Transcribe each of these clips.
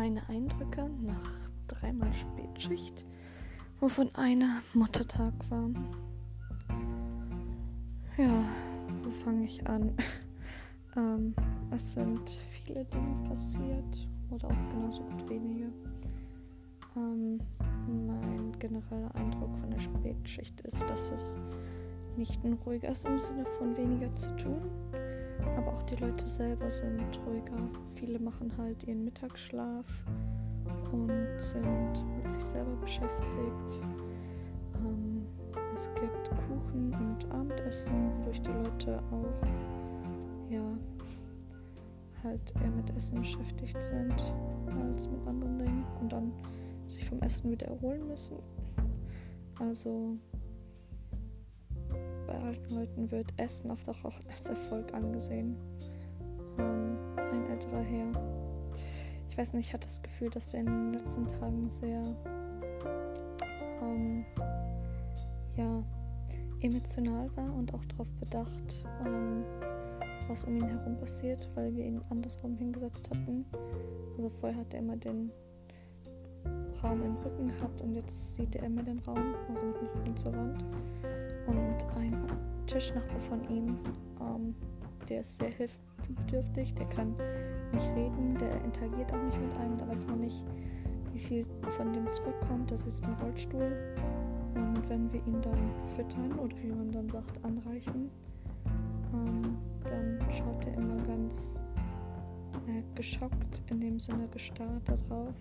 meine Eindrücke nach dreimal Spätschicht, wovon einer Muttertag war. Ja, wo fange ich an? ähm, es sind viele Dinge passiert oder auch genauso gut wenige. Ähm, mein genereller Eindruck von der Spätschicht ist, dass es nicht ein ruhiger ist im Sinne von weniger zu tun, aber auch die Leute selber sind ruhiger. Viele machen halt ihren Mittagsschlaf und sind mit sich selber beschäftigt. Ähm, es gibt Kuchen und Abendessen, wodurch die Leute auch ja halt eher mit Essen beschäftigt sind als mit anderen Dingen und dann sich vom Essen wieder erholen müssen. Also bei alten Leuten wird Essen oft auch als Erfolg angesehen. Ähm, ein älterer Herr. Ich weiß nicht, ich hatte das Gefühl, dass der in den letzten Tagen sehr ähm, ja, emotional war und auch darauf bedacht, ähm, was um ihn herum passiert, weil wir ihn andersrum hingesetzt hatten. Also vorher hat er immer den Raum im Rücken gehabt und jetzt sieht er immer den Raum, also mit dem Rücken zur Wand. Und ein Tischnachbar von ihm, ähm, der ist sehr hilfsbedürftig, der kann nicht reden, der interagiert auch nicht mit einem, da weiß man nicht, wie viel von dem zurückkommt. Das ist ein Rollstuhl. Und wenn wir ihn dann füttern oder wie man dann sagt, anreichen, ähm, dann schaut er immer ganz äh, geschockt, in dem Sinne gestarrt darauf,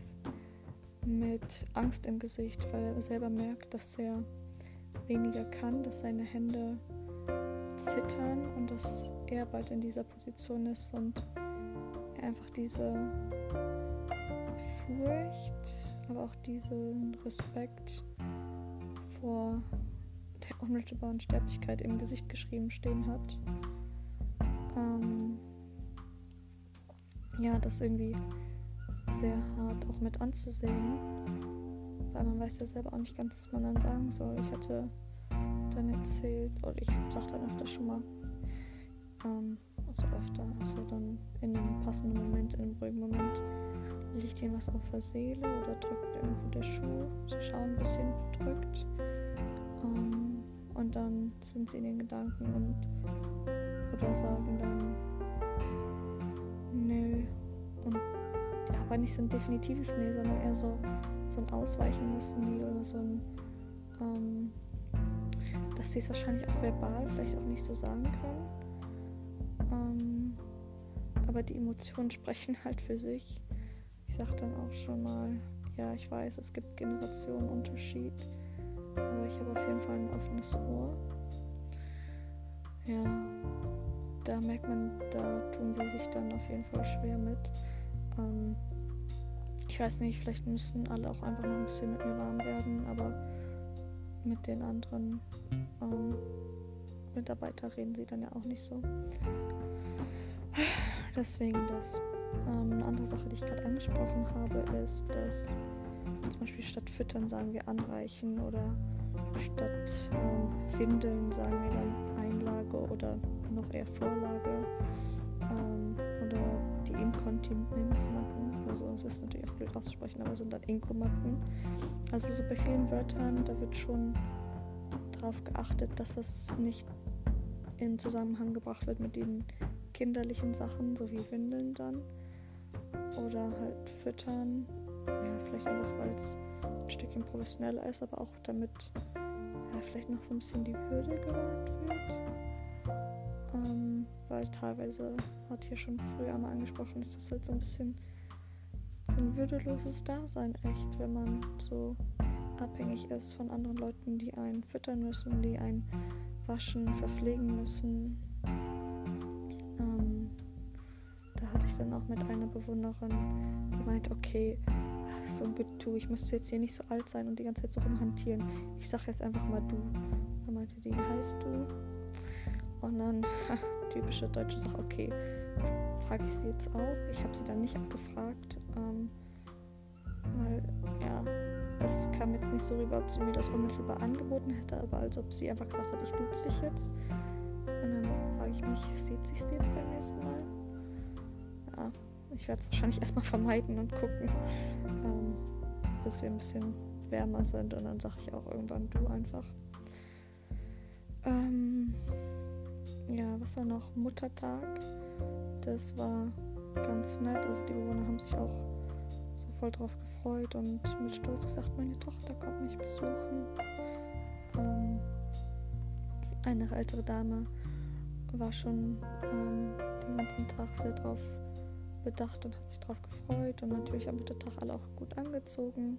mit Angst im Gesicht, weil er selber merkt, dass er weniger kann, dass seine Hände zittern und dass er bald in dieser Position ist und er einfach diese Furcht, aber auch diesen Respekt vor der unmittelbaren Sterblichkeit im Gesicht geschrieben stehen hat. Ähm, ja, das irgendwie sehr hart auch mit anzusehen, weil man weiß ja selber auch nicht ganz, was man dann sagen soll. Ich hatte dann erzählt, oder ich sag dann öfter schon mal, ähm, also öfter, also dann in einem passenden Moment, in einem ruhigen Moment, liegt ihnen was auf der Seele oder drückt irgendwo der Schuh, sie schauen ein bisschen drückt. Ähm, und dann sind sie in den Gedanken und oder sagen dann nö und ja, aber nicht so ein definitives Nee, sondern eher so, so ein ausweichendes Nee oder so ein dass sie es wahrscheinlich auch verbal vielleicht auch nicht so sagen können. Ähm, aber die Emotionen sprechen halt für sich. Ich sag dann auch schon mal, ja, ich weiß, es gibt Generationenunterschied, aber ich habe auf jeden Fall ein offenes Ohr. Ja, da merkt man, da tun sie sich dann auf jeden Fall schwer mit. Ähm, ich weiß nicht, vielleicht müssten alle auch einfach noch ein bisschen mit mir warm werden, aber mit den anderen ähm, Mitarbeiter reden sie dann ja auch nicht so. Deswegen das. Ähm, eine andere Sache, die ich gerade angesprochen habe, ist, dass zum Beispiel statt Füttern sagen wir Anreichen oder statt ähm, Windeln sagen wir dann Einlage oder noch eher Vorlage die Inkontinenz machen. Also es ist natürlich auch blöd auszusprechen, aber sind dann Inkomatten. Also so bei vielen Wörtern, da wird schon darauf geachtet, dass es nicht in Zusammenhang gebracht wird mit den kinderlichen Sachen, so wie Windeln dann. Oder halt füttern. Ja, vielleicht einfach, weil es ein Stückchen professioneller ist, aber auch damit ja, vielleicht noch so ein bisschen die Würde gewahrt wird. Weil teilweise, hat hier schon früher einmal angesprochen, ist das halt so ein bisschen so ein würdeloses Dasein echt, wenn man so abhängig ist von anderen Leuten, die einen füttern müssen, die einen waschen, verpflegen müssen. Ähm, da hatte ich dann auch mit einer Bewunderin gemeint, okay, so ein Getue, ich müsste jetzt hier nicht so alt sein und die ganze Zeit so rumhantieren. Ich sag jetzt einfach mal du. Dann meinte die, wie heißt du? Und dann, typische deutsche Sache, okay, frage ich sie jetzt auch. Ich habe sie dann nicht abgefragt, ähm, weil, ja, es kam jetzt nicht so rüber, ob sie mir das unmittelbar angeboten hätte, aber als ob sie einfach gesagt hat, ich duze dich jetzt. Und dann frage ich mich, sieht sich sie jetzt beim nächsten Mal? Ja, ich werde es wahrscheinlich erstmal vermeiden und gucken, ähm, bis wir ein bisschen wärmer sind. Und dann sage ich auch irgendwann du einfach. Ähm, ja, was war noch? Muttertag. Das war ganz nett. Also die Bewohner haben sich auch so voll drauf gefreut und mit Stolz gesagt, meine Tochter kommt mich besuchen. Ähm, eine ältere Dame war schon ähm, den ganzen Tag sehr drauf bedacht und hat sich drauf gefreut und natürlich am Muttertag alle auch gut angezogen.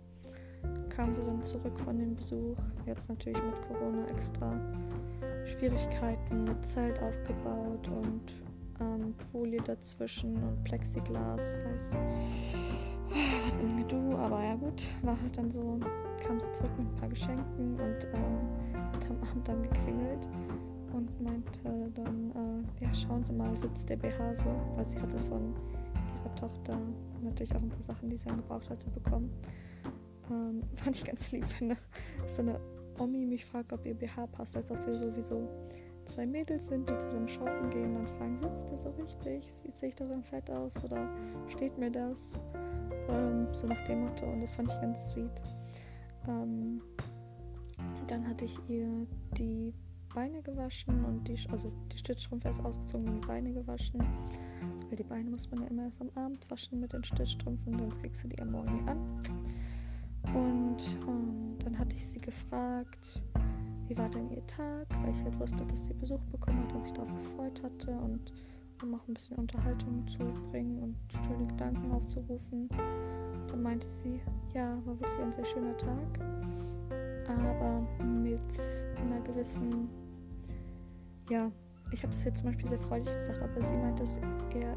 Kam sie dann zurück von dem Besuch, jetzt natürlich mit Corona extra Schwierigkeiten mit Zelt aufgebaut und ähm, Folie dazwischen und Plexiglas, weiß. Was mir du, aber ja gut, war halt dann so, kam sie zurück mit ein paar Geschenken und ähm, hat am Abend dann geklingelt und meinte dann, äh, ja, schauen Sie mal, sitzt der BH so, weil sie hatte von ihrer Tochter natürlich auch ein paar Sachen, die sie dann gebraucht hatte, bekommen. Ähm, fand ich ganz lieb, wenn so eine Omi mich fragt, ob ihr BH passt, als ob wir sowieso zwei Mädels sind, die zusammen shoppen gehen, dann fragen, sitzt der so richtig? Wie sehe ich darin fett aus? Oder steht mir das? Ähm, so nach dem Motto. Und das fand ich ganz sweet. Ähm, dann hatte ich ihr die Beine gewaschen und die, also die Stützstrümpfe erst ausgezogen und die Beine gewaschen. Weil die Beine muss man ja immer erst am Abend waschen mit den Stützstrümpfen, sonst kriegst du die am Morgen an. Und ähm, dann hatte ich sie gefragt, wie war denn ihr Tag, weil ich halt wusste, dass sie Besuch bekommen hat und sich darauf gefreut hatte und um auch ein bisschen Unterhaltung zu bringen und schöne Gedanken aufzurufen. Dann meinte sie, ja, war wirklich ein sehr schöner Tag, aber mit einer gewissen, ja, ich habe das jetzt zum Beispiel sehr freudig gesagt, aber sie meinte es eher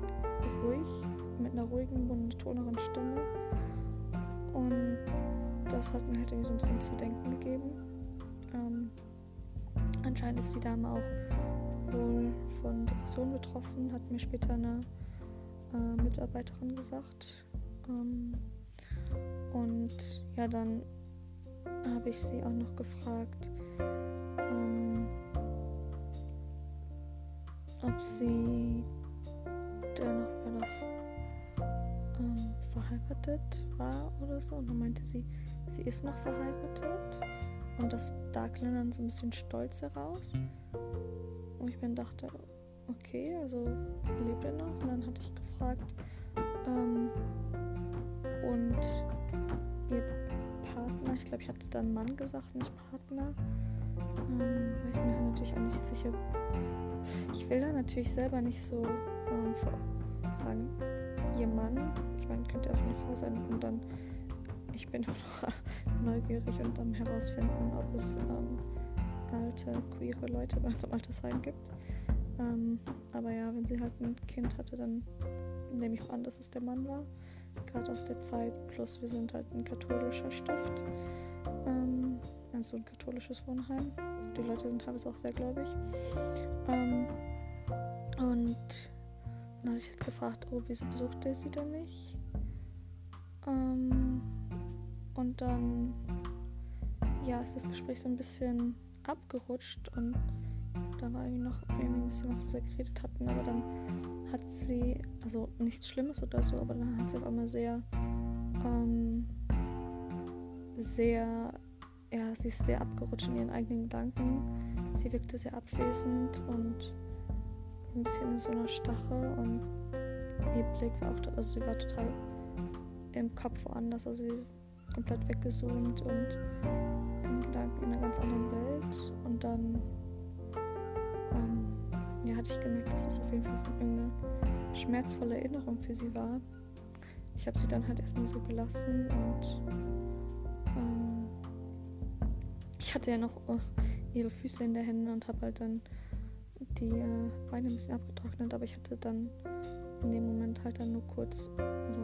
ruhig, mit einer ruhigen, monotoneren Stimme. Und das hat mir halt irgendwie so ein bisschen zu denken gegeben. Ähm, anscheinend ist die Dame auch wohl von Depressionen betroffen, hat mir später eine äh, Mitarbeiterin gesagt. Ähm, und ja, dann habe ich sie auch noch gefragt, ähm, ob sie da noch war das ähm, verheiratet war oder so. Und dann meinte sie, sie ist noch verheiratet. Und das Darkline dann so ein bisschen stolz heraus. Und ich mir dachte, okay, also lebt er noch? Und dann hatte ich gefragt, ähm, und ihr Partner, ich glaube, ich hatte dann Mann gesagt, nicht Partner. Ähm, weil ich mir natürlich auch nicht sicher. Ich will da natürlich selber nicht so ähm, sagen, ihr Mann. Ich meine, könnte auch eine Frau sein und dann ich bin noch neugierig und am herausfinden, ob es ähm, alte, queere Leute bei uns im Altersheim gibt. Ähm, aber ja, wenn sie halt ein Kind hatte, dann nehme ich an, dass es der Mann war. Gerade aus der Zeit. Plus wir sind halt ein katholischer Stift. Ähm, also ein katholisches Wohnheim. Die Leute sind teilweise auch sehr gläubig. Ähm, dann hatte ich halt gefragt, oh, wieso besucht er sie denn nicht? Ähm, und dann, ja, ist das Gespräch so ein bisschen abgerutscht und da war irgendwie noch irgendwie ein bisschen was, was wir geredet hatten, aber dann hat sie, also nichts Schlimmes oder so, aber dann hat sie auf einmal sehr, ähm, sehr, ja, sie ist sehr abgerutscht in ihren eigenen Gedanken. Sie wirkte sehr abwesend und ein bisschen in so einer Stache und ihr Blick war auch, also sie war total im Kopf woanders, also komplett weggezoomt und in Gedanken in einer ganz anderen Welt. Und dann ähm, ja, hatte ich gemerkt, dass es auf jeden Fall irgendeine schmerzvolle Erinnerung für sie war. Ich habe sie dann halt erstmal so gelassen und ähm, ich hatte ja noch äh, ihre Füße in der Hände und habe halt dann die äh, Beine ein bisschen abgetrocknet, aber ich hatte dann in dem Moment halt dann nur kurz so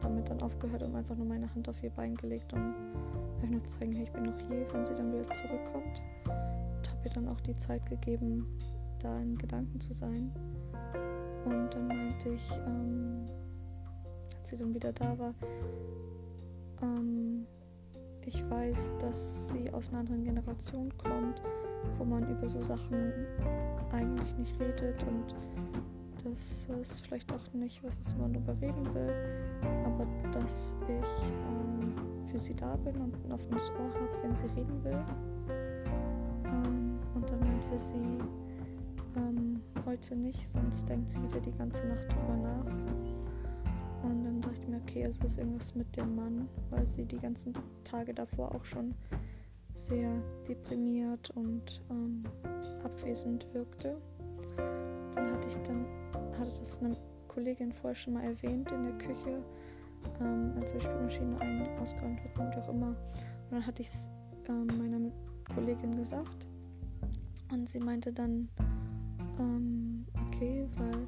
damit dann aufgehört und einfach nur meine Hand auf ihr Bein gelegt, um euch nur zu zeigen, hey, ich bin noch hier, wenn sie dann wieder zurückkommt. Und habe ihr dann auch die Zeit gegeben, da in Gedanken zu sein. Und dann meinte ich, ähm, als sie dann wieder da war, ähm, ich weiß, dass sie aus einer anderen Generation kommt, wo man über so Sachen eigentlich nicht redet und das ist vielleicht auch nicht, was ich immer darüber reden will, aber dass ich ähm, für sie da bin und ein offenes Ohr habe, wenn sie reden will. Ähm, und dann meinte sie, ähm, heute nicht, sonst denkt sie wieder die ganze Nacht drüber nach. Und dann dachte ich mir, okay, es ist irgendwas mit dem Mann, weil sie die ganzen Tage davor auch schon sehr deprimiert und ähm, abwesend wirkte. Dann hatte ich dann, hatte das eine Kollegin vorher schon mal erwähnt in der Küche, ähm, als die Spülmaschine ein ausgeräumt wird und auch immer. Und dann hatte ich es ähm, meiner Kollegin gesagt und sie meinte dann, ähm, okay, weil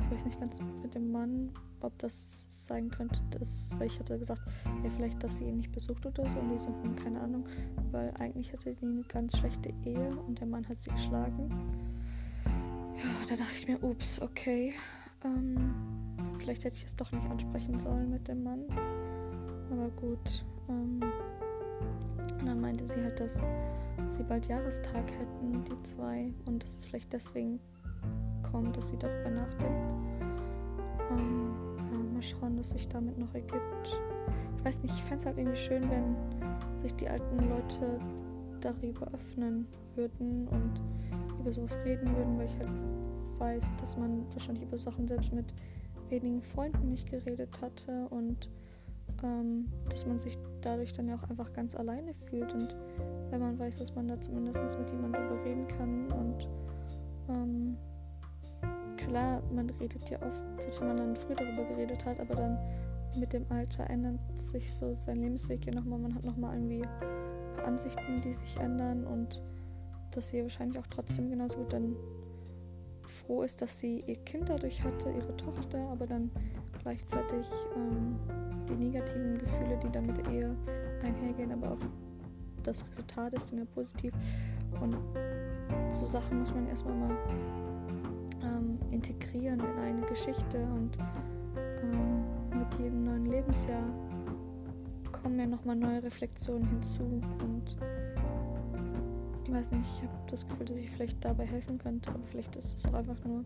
ich weiß nicht ganz mit dem Mann, ob das sein könnte, dass, weil ich hatte gesagt, ja, vielleicht, dass sie ihn nicht besucht oder so. Und die so, keine Ahnung, weil eigentlich hatte die eine ganz schlechte Ehe und der Mann hat sie geschlagen. Ja, da dachte ich mir, ups, okay. Ähm, vielleicht hätte ich es doch nicht ansprechen sollen mit dem Mann. Aber gut. Ähm, und dann meinte sie halt, dass sie bald Jahrestag hätten, die zwei. Und dass es vielleicht deswegen kommt, dass sie darüber nachdenkt. Ähm, mal schauen, was sich damit noch ergibt. Ich weiß nicht, ich fände es halt irgendwie schön, wenn sich die alten Leute darüber öffnen würden und über sowas reden würden, weil ich halt weiß, dass man wahrscheinlich über Sachen selbst mit wenigen Freunden nicht geredet hatte und ähm, dass man sich dadurch dann ja auch einfach ganz alleine fühlt und wenn man weiß, dass man da zumindest mit jemandem darüber reden kann und ähm, klar, man redet ja oft, selbst wenn man dann früh darüber geredet hat, aber dann mit dem Alter ändert sich so sein Lebensweg ja nochmal. Man hat nochmal irgendwie Ansichten, die sich ändern und dass sie wahrscheinlich auch trotzdem genauso gut dann froh ist, dass sie ihr Kind dadurch hatte, ihre Tochter, aber dann gleichzeitig ähm, die negativen Gefühle, die damit eher einhergehen, aber auch das Resultat ist dann ja positiv. Und so Sachen muss man erstmal mal integrieren in eine Geschichte und ähm, mit jedem neuen Lebensjahr kommen ja nochmal neue Reflexionen hinzu und ich weiß nicht, ich habe das Gefühl, dass ich vielleicht dabei helfen könnte, aber vielleicht ist es auch einfach nur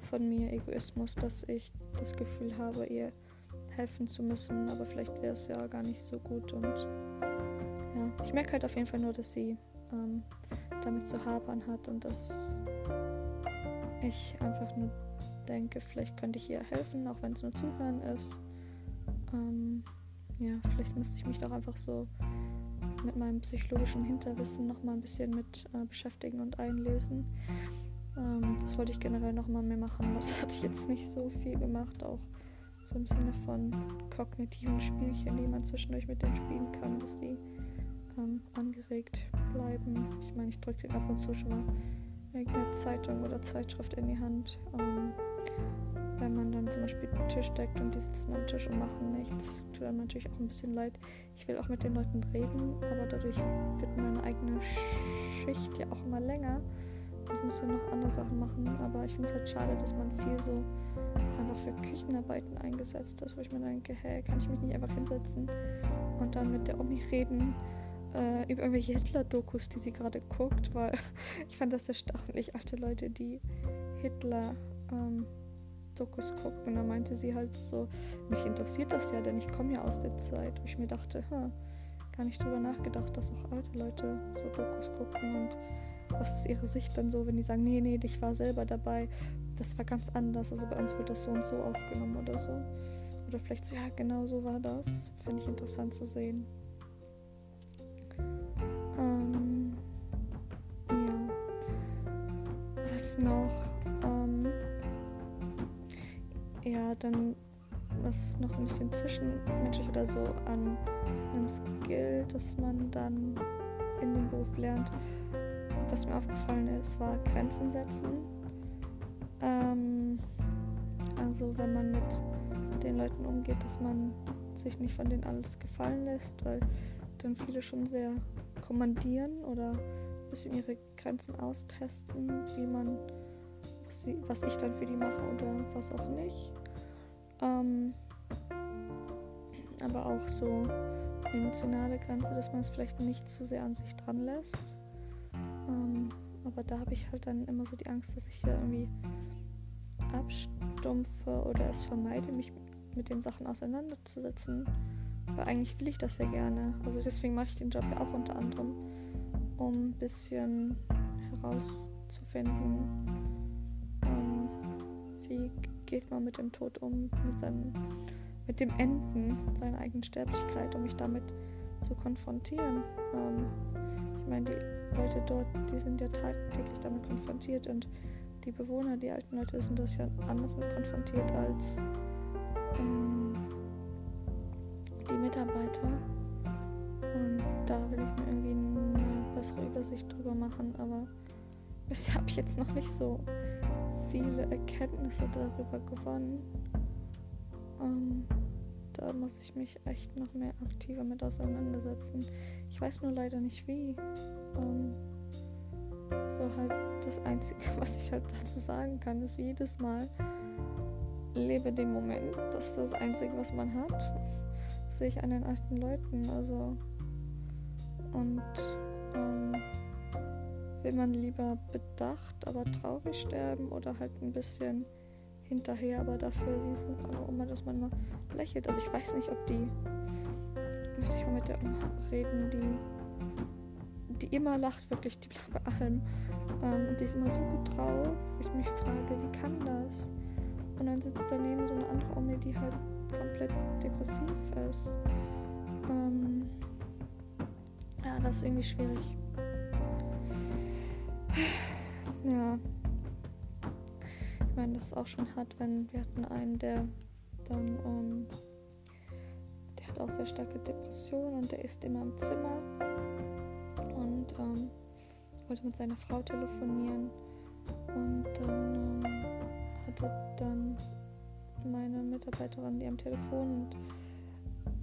von mir Egoismus, dass ich das Gefühl habe, ihr helfen zu müssen, aber vielleicht wäre es ja gar nicht so gut und ja, ich merke halt auf jeden Fall nur, dass sie ähm, damit zu hapern hat und dass ich einfach nur denke, vielleicht könnte ich ihr helfen, auch wenn es nur Zuhören ist. Ähm, ja, vielleicht müsste ich mich doch einfach so mit meinem psychologischen Hinterwissen noch mal ein bisschen mit äh, beschäftigen und einlesen. Ähm, das wollte ich generell noch mal mehr machen. Das hatte ich jetzt nicht so viel gemacht, auch so im Sinne von kognitiven Spielchen, die man zwischendurch mit denen spielen kann, dass die ähm, angeregt bleiben. Ich meine, ich drücke den ab und zu schon mal irgendeine Zeitung oder Zeitschrift in die Hand. Ähm, wenn man dann zum Beispiel den Tisch deckt und die sitzen am Tisch und machen nichts, tut einem natürlich auch ein bisschen leid. Ich will auch mit den Leuten reden, aber dadurch wird meine eigene Schicht ja auch immer länger. Ich muss ja noch andere Sachen machen, aber ich finde es halt schade, dass man viel so einfach für Küchenarbeiten eingesetzt ist, wo ich mir denke, hey, kann ich mich nicht einfach hinsetzen und dann mit der Omi reden äh, über irgendwelche Hitler-Dokus, die sie gerade guckt, weil ich fand das erstaunlich, alte Leute, die Hitler-Dokus ähm, gucken. Und da meinte sie halt so, mich interessiert das ja, denn ich komme ja aus der Zeit, wo ich mir dachte, ha, gar nicht drüber nachgedacht, dass auch alte Leute so Dokus gucken und was ist ihre Sicht dann so, wenn die sagen, nee, nee, ich war selber dabei, das war ganz anders, also bei uns wird das so und so aufgenommen oder so. Oder vielleicht so, ja, genau so war das. Finde ich interessant zu sehen. Noch? Ähm, ja, dann was noch ein bisschen zwischenmenschlich oder so an einem Skill, das man dann in dem Beruf lernt. Was mir aufgefallen ist, war Grenzen setzen. Ähm, also wenn man mit den Leuten umgeht, dass man sich nicht von denen alles gefallen lässt, weil dann viele schon sehr kommandieren oder bisschen ihre Grenzen austesten, wie man, was, sie, was ich dann für die mache oder was auch nicht. Ähm, aber auch so eine emotionale Grenze, dass man es vielleicht nicht zu sehr an sich dran lässt. Ähm, aber da habe ich halt dann immer so die Angst, dass ich hier irgendwie abstumpfe oder es vermeide, mich mit den Sachen auseinanderzusetzen. Weil eigentlich will ich das ja gerne. Also deswegen mache ich den Job ja auch unter anderem, um ein bisschen herauszufinden, ähm, wie geht man mit dem Tod um, mit seinem, mit dem Enden seiner eigenen Sterblichkeit, um mich damit zu konfrontieren. Ähm, ich meine, die Leute dort, die sind ja tagtäglich damit konfrontiert und die Bewohner, die alten Leute sind das ja anders mit konfrontiert als ähm, die Mitarbeiter. Eine bessere Übersicht drüber machen, aber bisher habe ich jetzt noch nicht so viele Erkenntnisse darüber gewonnen. Ähm, da muss ich mich echt noch mehr aktiver mit auseinandersetzen. Ich weiß nur leider nicht wie. Ähm, so halt das Einzige, was ich halt dazu sagen kann, ist jedes Mal, lebe den Moment. Das ist das Einzige, was man hat. Sehe ich an den alten Leuten. Also und ähm, will man lieber bedacht, aber traurig sterben oder halt ein bisschen hinterher, aber dafür wie so, aber immer, dass man mal lächelt. Also ich weiß nicht, ob die muss ich mal mit der reden, die die immer lacht, wirklich, die lacht bei allem. Ähm, die ist immer so gut drauf. Ich mich frage, wie kann das? Und dann sitzt daneben so eine andere Omi, die halt komplett depressiv ist. Ähm, das ist irgendwie schwierig. Ja. Ich meine, das ist auch schon hart, wenn wir hatten einen, der dann, ähm, der hat auch sehr starke Depressionen und der ist immer im Zimmer und ähm, wollte mit seiner Frau telefonieren und dann ähm, hatte dann meine Mitarbeiterin die am Telefon und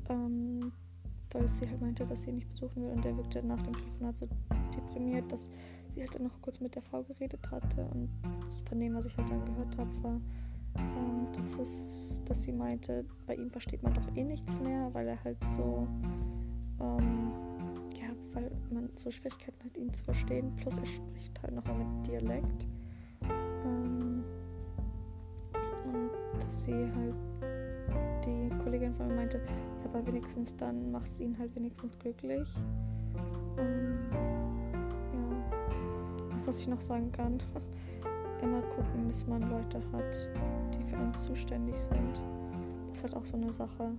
ähm, weil sie halt meinte, dass sie ihn nicht besuchen will. Und der wirkte nach dem Telefonat so deprimiert, dass sie halt dann noch kurz mit der Frau geredet hatte. Und von dem, was ich halt dann gehört habe, war, ähm, dass, es, dass sie meinte, bei ihm versteht man doch eh nichts mehr, weil er halt so, ähm, ja, weil man so Schwierigkeiten hat, ihn zu verstehen, plus er spricht halt nochmal mit Dialekt. Ähm, und dass sie halt, die Kollegin von mir meinte, ja, aber wenigstens dann macht es ihn halt wenigstens glücklich. Ähm, das, was ich noch sagen kann. Immer gucken, dass man Leute hat, die für einen zuständig sind. Das ist halt auch so eine Sache.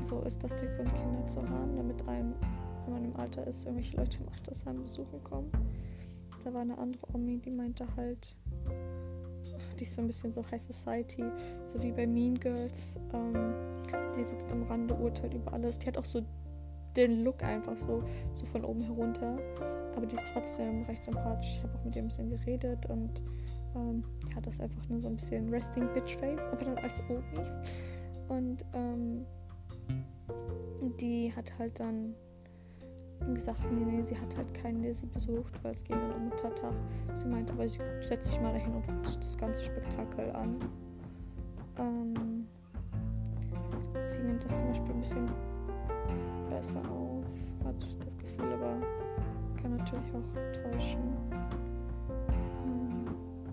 So ist das der Grund, Kinder zu haben, damit einem, wenn man im Alter ist, irgendwelche Leute im Altersheim besuchen kommen. Da war eine andere Omi, die meinte halt, ist so ein bisschen so High Society, so wie bei Mean Girls. Ähm, die sitzt am Rande, urteilt über alles. Die hat auch so den Look einfach so, so von oben herunter. Aber die ist trotzdem recht sympathisch. Ich habe auch mit ihr ein bisschen geredet und ähm, ja, das einfach nur so ein bisschen Resting Bitch Face, aber dann als Obi. Und ähm, die hat halt dann gesagt, nee, nee, sie hat halt keinen, der sie besucht, weil es ging dann um Muttertag. Sie meinte, aber sie setzt sich mal dahin und guckt das ganze Spektakel an. Ähm, sie nimmt das zum Beispiel ein bisschen besser auf, hat das Gefühl, aber kann natürlich auch täuschen. Ähm,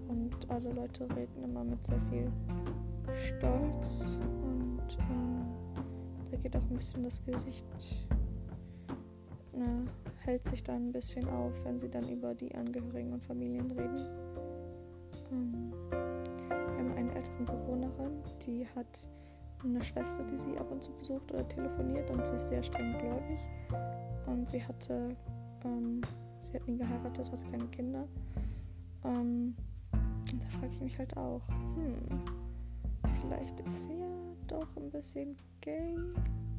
und alle Leute reden immer mit sehr viel Stolz und ähm, da geht auch ein bisschen das Gesicht, ne, hält sich dann ein bisschen auf, wenn sie dann über die Angehörigen und Familien reden. Ähm, wir haben eine ältere Bewohnerin, die hat eine Schwester, die sie ab und zu besucht oder telefoniert und sie ist sehr streng gläubig. Und sie hatte, ähm, sie hat nie geheiratet, hatte keine Kinder. Ähm, da frage ich mich halt auch, hm, vielleicht ist sie ja doch ein bisschen gay.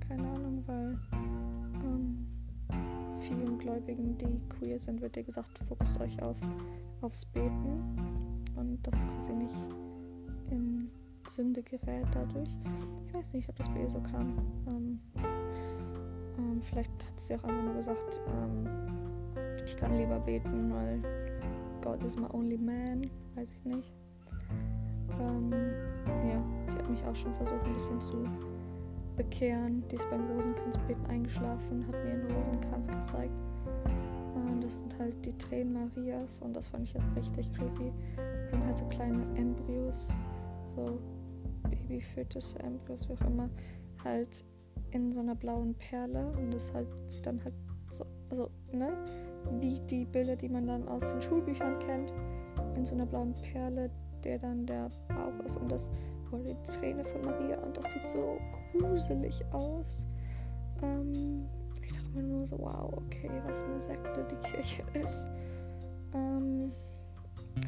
Keine Ahnung, weil ähm, vielen Gläubigen, die queer sind, wird dir gesagt, fokussiert euch auf, aufs Beten und das quasi nicht in Sünde gerät dadurch. Ich weiß nicht, ob das bei ihr so kam. Ähm, ähm, vielleicht hat sie auch einfach nur gesagt, ähm, ich kann lieber beten, weil God is my only man. Weiß ich nicht. Ähm, ja, sie hat mich auch schon versucht, ein bisschen zu bekehren. Die ist beim Rosenkranzbeten eingeschlafen, hat mir einen Rosenkranz gezeigt. Und das sind halt die Tränen Marias und das fand ich jetzt richtig creepy. Das sind halt so kleine Embryos, so Babyfötus, Embryos, wie auch immer, halt in so einer blauen Perle und das halt sieht dann halt so, also, ne, wie die Bilder, die man dann aus den Schulbüchern kennt, in so einer blauen Perle, der dann der Bauch ist und das war die Träne von Maria und das sieht so gruselig aus. Ähm, ich dachte mir nur so, wow, okay, was eine Sekte die Kirche ist. Ähm,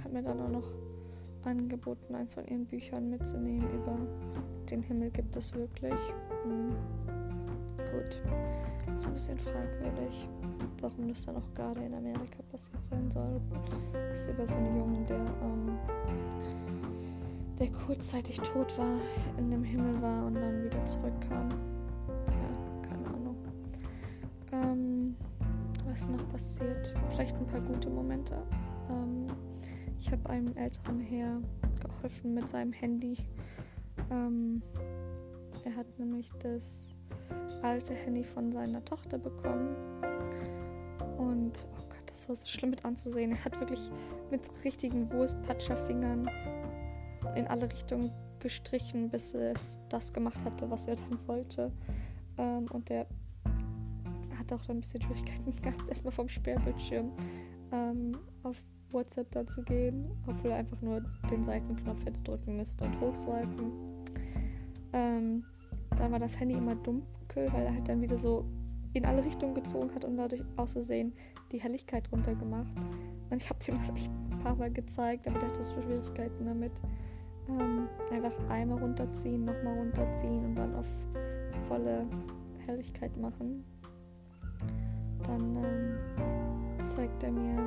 hat mir dann auch noch angeboten, eins von ihren Büchern mitzunehmen über den Himmel gibt es wirklich. Hm. Gut, ist ein bisschen fragwürdig, warum das dann auch gerade in Amerika passiert sein soll. Das ist über so einen Jungen, der, ähm, der kurzzeitig tot war, in dem Himmel war und dann wieder zurückkam. Ja, keine Ahnung. Ähm, was noch passiert? Vielleicht ein paar gute Momente. Ähm, ich habe einem älteren Herr geholfen mit seinem Handy. Ähm, er hat nämlich das alte Handy von seiner Tochter bekommen. Und oh Gott, das war so schlimm mit anzusehen. Er hat wirklich mit richtigen Wurstpatscherfingern in alle Richtungen gestrichen, bis es das gemacht hatte, was er dann wollte. Ähm, und er hat auch dann ein bisschen Schwierigkeiten gehabt, erstmal vom Sperrbildschirm ähm, auf WhatsApp dazu gehen, obwohl er einfach nur den Seitenknopf hätte drücken müssen und hochswipen. Ähm, dann war das Handy immer dunkel, weil er halt dann wieder so in alle Richtungen gezogen hat und dadurch aus Versehen die Helligkeit runtergemacht. Und ich habe ihm das echt ein paar Mal gezeigt, aber der hatte so Schwierigkeiten damit. Ähm, einfach einmal runterziehen, nochmal runterziehen und dann auf volle Helligkeit machen. Dann ähm, zeigt er mir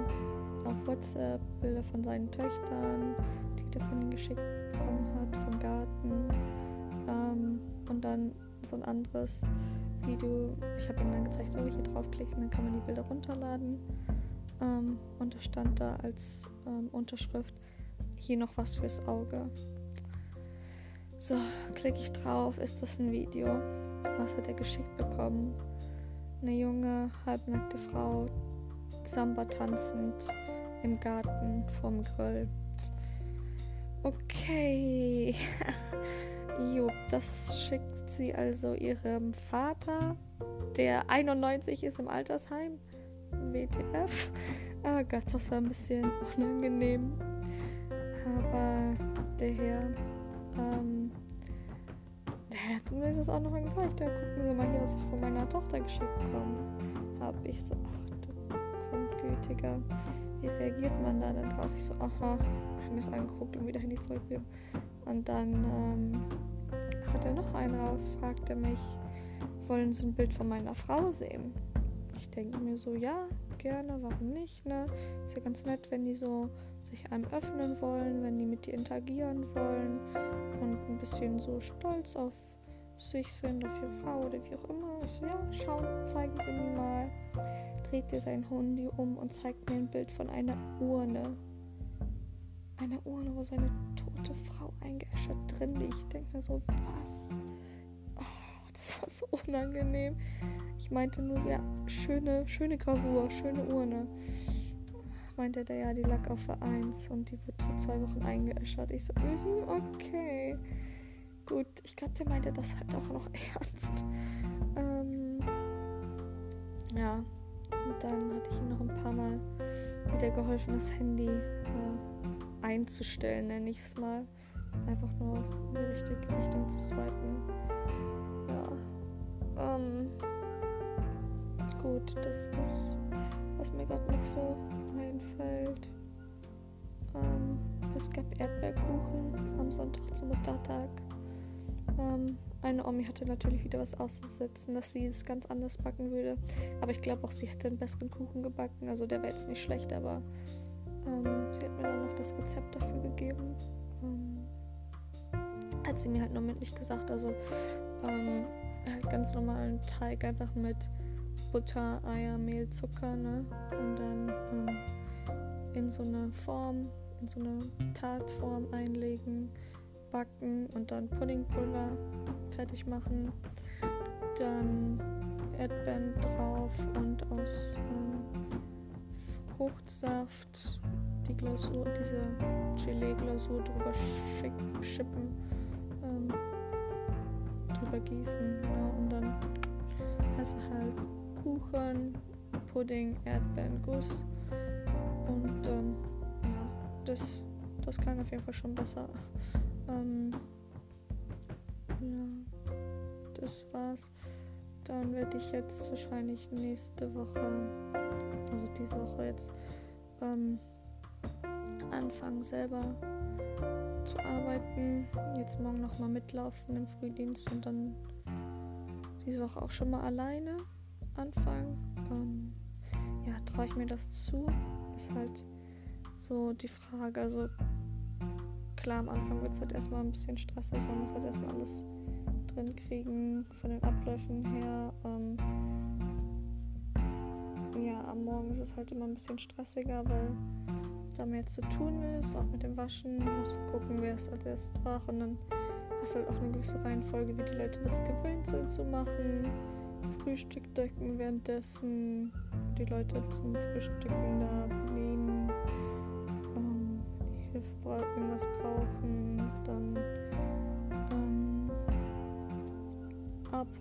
auf WhatsApp Bilder von seinen Töchtern, die er von ihnen geschickt bekommen hat, vom Garten. Ähm, und dann so ein anderes Video. Ich habe ihm dann gezeigt, so hier draufklicken, dann kann man die Bilder runterladen. Ähm, und da stand da als ähm, Unterschrift hier noch was fürs Auge. So, klicke ich drauf, ist das ein Video? Was hat er geschickt bekommen? Eine junge, halbnackte Frau, Samba tanzend im Garten vom Grill. Okay. Jupp, das schickt sie also ihrem Vater, der 91 ist im Altersheim. WTF. Oh Gott, das war ein bisschen unangenehm. Aber der Herr, ähm, der hat mir das auch noch gezeigt. Ja, gucken Sie mal hier, was ich von meiner Tochter geschickt bekommen habe. Ich so, ach du Grundgütiger wie reagiert man da dann drauf? Ich so, aha, hab mir das angeguckt und wieder Handy zurückgeben. Und dann ähm, hat er noch einen raus, fragte mich, wollen Sie ein Bild von meiner Frau sehen? Ich denke mir so, ja, gerne, warum nicht, ne? Ist ja ganz nett, wenn die so sich einem öffnen wollen, wenn die mit dir interagieren wollen und ein bisschen so stolz auf sich sind, auf ihre Frau oder wie auch immer. Ich so, ja, schauen, zeigen Sie mir mal dreht dir sein Handy um und zeigt mir ein Bild von einer Urne. Eine Urne, wo seine tote Frau eingeäschert drin liegt. Ich denke mir so, was? Oh, das war so unangenehm. Ich meinte nur ja, schöne, schöne Gravur, schöne Urne. Meinte der, ja, die lag auf der 1 und die wird vor zwei Wochen eingeäschert. Ich so, mm okay. Gut, ich glaube, der meinte das halt auch noch ernst. Ähm, ja, und dann hatte ich ihm noch ein paar Mal wieder geholfen, das Handy äh, einzustellen, nenne ich es mal. Einfach nur in die richtige Richtung zu swipen. Ja. Ähm, gut, das ist das, was mir gerade noch so einfällt. Ähm, es gab Erdbeerkuchen am Sonntag zum Muttertag. Ähm, eine Omi hatte natürlich wieder was auszusetzen, dass sie es ganz anders backen würde. Aber ich glaube auch, sie hätte einen besseren Kuchen gebacken. Also der wäre jetzt nicht schlecht, aber ähm, sie hat mir dann noch das Rezept dafür gegeben. Ähm, hat sie mir halt nur mündlich gesagt. Also ähm, halt ganz normalen Teig einfach mit Butter, Eier, Mehl, Zucker, ne? Und dann ähm, in so eine Form, in so eine Tartform einlegen backen und dann Puddingpulver fertig machen. Dann Erdbeeren drauf und aus ähm, Fruchtsaft, die Glasur, diese Gelee-Glasur drüber schippen, ähm, drüber gießen, genau, und dann hast du halt Kuchen, Pudding, Erdbeeren, das, das klang auf jeden Fall schon besser. ähm, ja, das war's. Dann werde ich jetzt wahrscheinlich nächste Woche, also diese Woche jetzt, ähm, anfangen selber zu arbeiten. Jetzt morgen nochmal mitlaufen im Frühdienst und dann diese Woche auch schon mal alleine anfangen. Ähm, ja, traue ich mir das zu? Ist halt so die Frage. Also klar, am Anfang wird es halt erstmal ein bisschen stressig. Man muss halt erstmal alles drin kriegen von den Abläufen her. Ähm, ja, am Morgen ist es halt immer ein bisschen stressiger, weil da mehr zu tun ist, auch mit dem Waschen. Man muss gucken, wer ist als erstes wach und dann hast du halt auch eine gewisse Reihenfolge, wie die Leute das gewöhnt sind zu machen. Frühstück decken währenddessen, die Leute zum Frühstücken da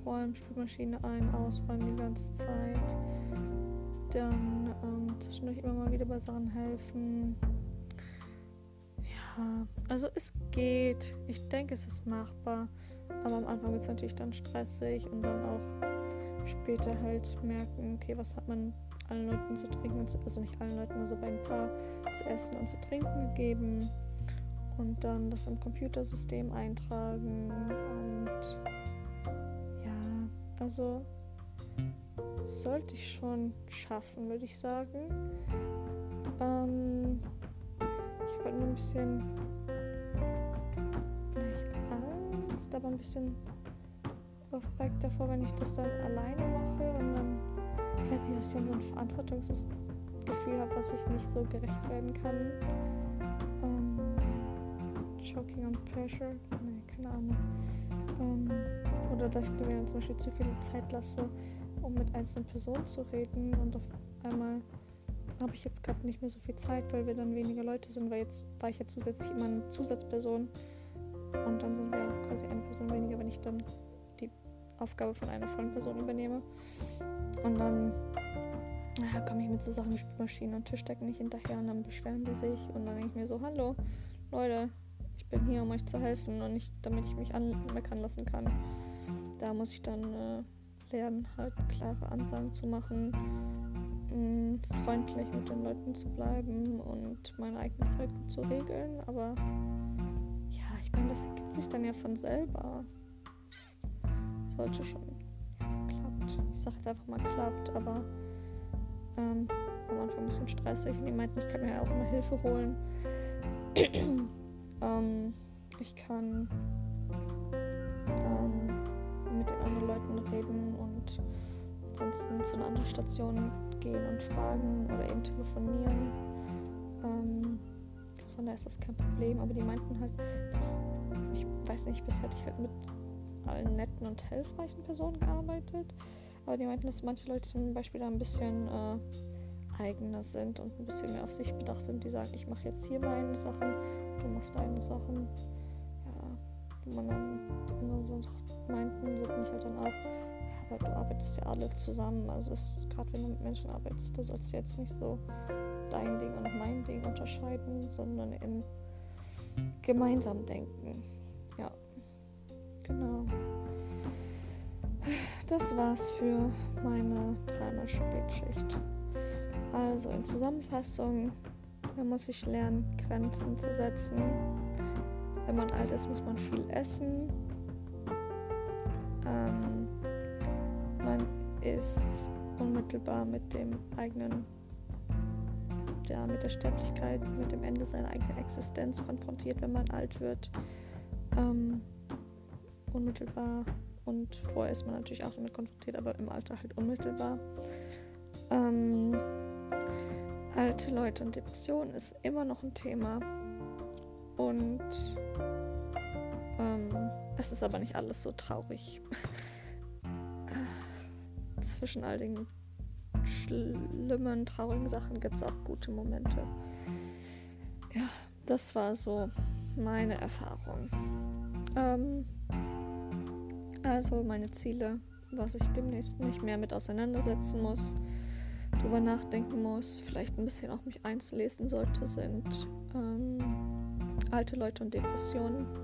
abräumen, Spülmaschine ein, ausräumen die ganze Zeit. Dann ähm, zwischendurch immer mal wieder bei Sachen helfen. Ja, also es geht. Ich denke, es ist machbar. Aber am Anfang wird es natürlich dann stressig und dann auch später halt merken, okay, was hat man allen Leuten zu trinken, also nicht allen Leuten, also bei ein paar zu essen und zu trinken gegeben und dann das im Computersystem eintragen und also sollte ich schon schaffen, würde ich sagen. Ähm, ich habe halt nur ein bisschen nicht Angst, aber ein bisschen Respekt davor, wenn ich das dann alleine mache und dann, ich weiß nicht, dass ich dann so ein Verantwortungsgefühl habe, was ich nicht so gerecht werden kann. Ähm, choking on pressure? Nee, keine Ahnung. Oder dass ich mir zum Beispiel zu viel Zeit lasse, um mit einzelnen Personen zu reden und auf einmal habe ich jetzt gerade nicht mehr so viel Zeit, weil wir dann weniger Leute sind, weil jetzt war ich ja zusätzlich immer eine Zusatzperson und dann sind wir quasi eine Person weniger, wenn ich dann die Aufgabe von einer vollen Person übernehme. Und dann ja, komme ich mit so Sachen wie Spülmaschinen und Tischdecken nicht hinterher und dann beschweren die sich und dann denke ich mir so, hallo, Leute, ich bin hier, um euch zu helfen und nicht, damit ich mich anmeckern lassen kann da muss ich dann äh, lernen, halt klare Ansagen zu machen, mh, mm, freundlich mit den Leuten zu bleiben und meine eigene Zeit zu regeln. Aber ja, ich meine, das ergibt sich dann ja von selber. Sollte schon. Ja, klappt. Ich sag jetzt einfach mal klappt, aber ähm, am Anfang ein bisschen stressig und die meinten, ich kann mir ja auch immer Hilfe holen. ähm, ich kann Leuten reden und ansonsten zu einer anderen Station gehen und fragen oder eben telefonieren. Ähm, von daher ist das kein Problem, aber die meinten halt, dass, ich weiß nicht, bisher hätte ich halt mit allen netten und hilfreichen Personen gearbeitet, aber die meinten, dass manche Leute zum Beispiel da ein bisschen äh, eigener sind und ein bisschen mehr auf sich bedacht sind, die sagen, ich mache jetzt hier meine Sachen, du machst deine Sachen. Man dann immer so meinten, so bin ich halt dann auch, aber du arbeitest ja alle zusammen. Also gerade wenn du mit Menschen arbeitest, da sollst du jetzt nicht so dein Ding und mein Ding unterscheiden, sondern im gemeinsam denken. Ja, genau. Das war's für meine dreimal Spätschicht. Also in Zusammenfassung, man muss sich lernen, Grenzen zu setzen. Wenn man alt ist, muss man viel essen. Ähm, man ist unmittelbar mit dem eigenen, ja, mit der Sterblichkeit, mit dem Ende seiner eigenen Existenz konfrontiert, wenn man alt wird. Ähm, unmittelbar und vorher ist man natürlich auch damit konfrontiert, aber im Alter halt unmittelbar. Ähm, alte Leute und Depressionen ist immer noch ein Thema und es ist aber nicht alles so traurig. Zwischen all den schlimmen, traurigen Sachen gibt es auch gute Momente. Ja, das war so meine Erfahrung. Ähm, also meine Ziele, was ich demnächst mich mehr mit auseinandersetzen muss, drüber nachdenken muss, vielleicht ein bisschen auch mich einzulesen sollte, sind ähm, alte Leute und Depressionen.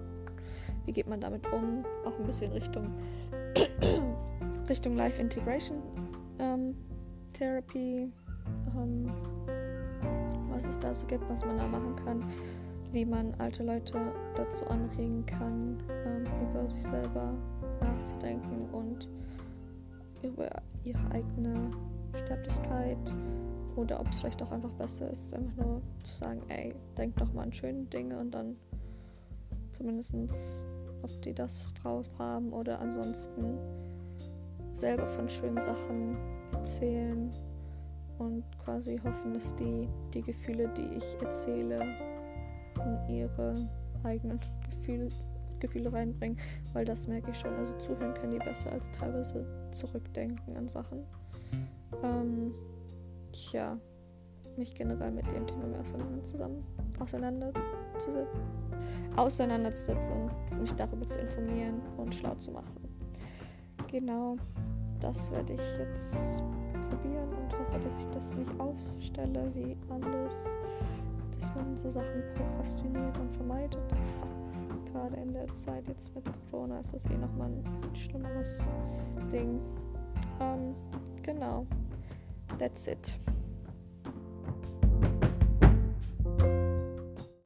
Wie geht man damit um? Auch ein bisschen Richtung Richtung Life Integration ähm, Therapy, ähm, was es da so gibt, was man da machen kann, wie man alte Leute dazu anregen kann, ähm, über sich selber nachzudenken und über ihre eigene Sterblichkeit oder ob es vielleicht auch einfach besser ist, einfach nur zu sagen, ey, denk doch mal an schöne Dinge und dann zumindest, ob die das drauf haben oder ansonsten selber von schönen Sachen erzählen und quasi hoffen, dass die die Gefühle, die ich erzähle, in ihre eigenen Gefühle, Gefühle reinbringen, weil das merke ich schon. Also zuhören können die besser als teilweise zurückdenken an Sachen. Ähm, ja, mich generell mit dem Thema mehr auseinander zusammen auseinanderzusetzen, auseinanderzusetzen mich darüber zu informieren und schlau zu machen. Genau, das werde ich jetzt probieren und hoffe, dass ich das nicht aufstelle wie alles, dass man so Sachen prokrastiniert und vermeidet. Gerade in der Zeit jetzt mit Corona ist das eh nochmal ein schlimmeres Ding. Ähm, genau. That's it.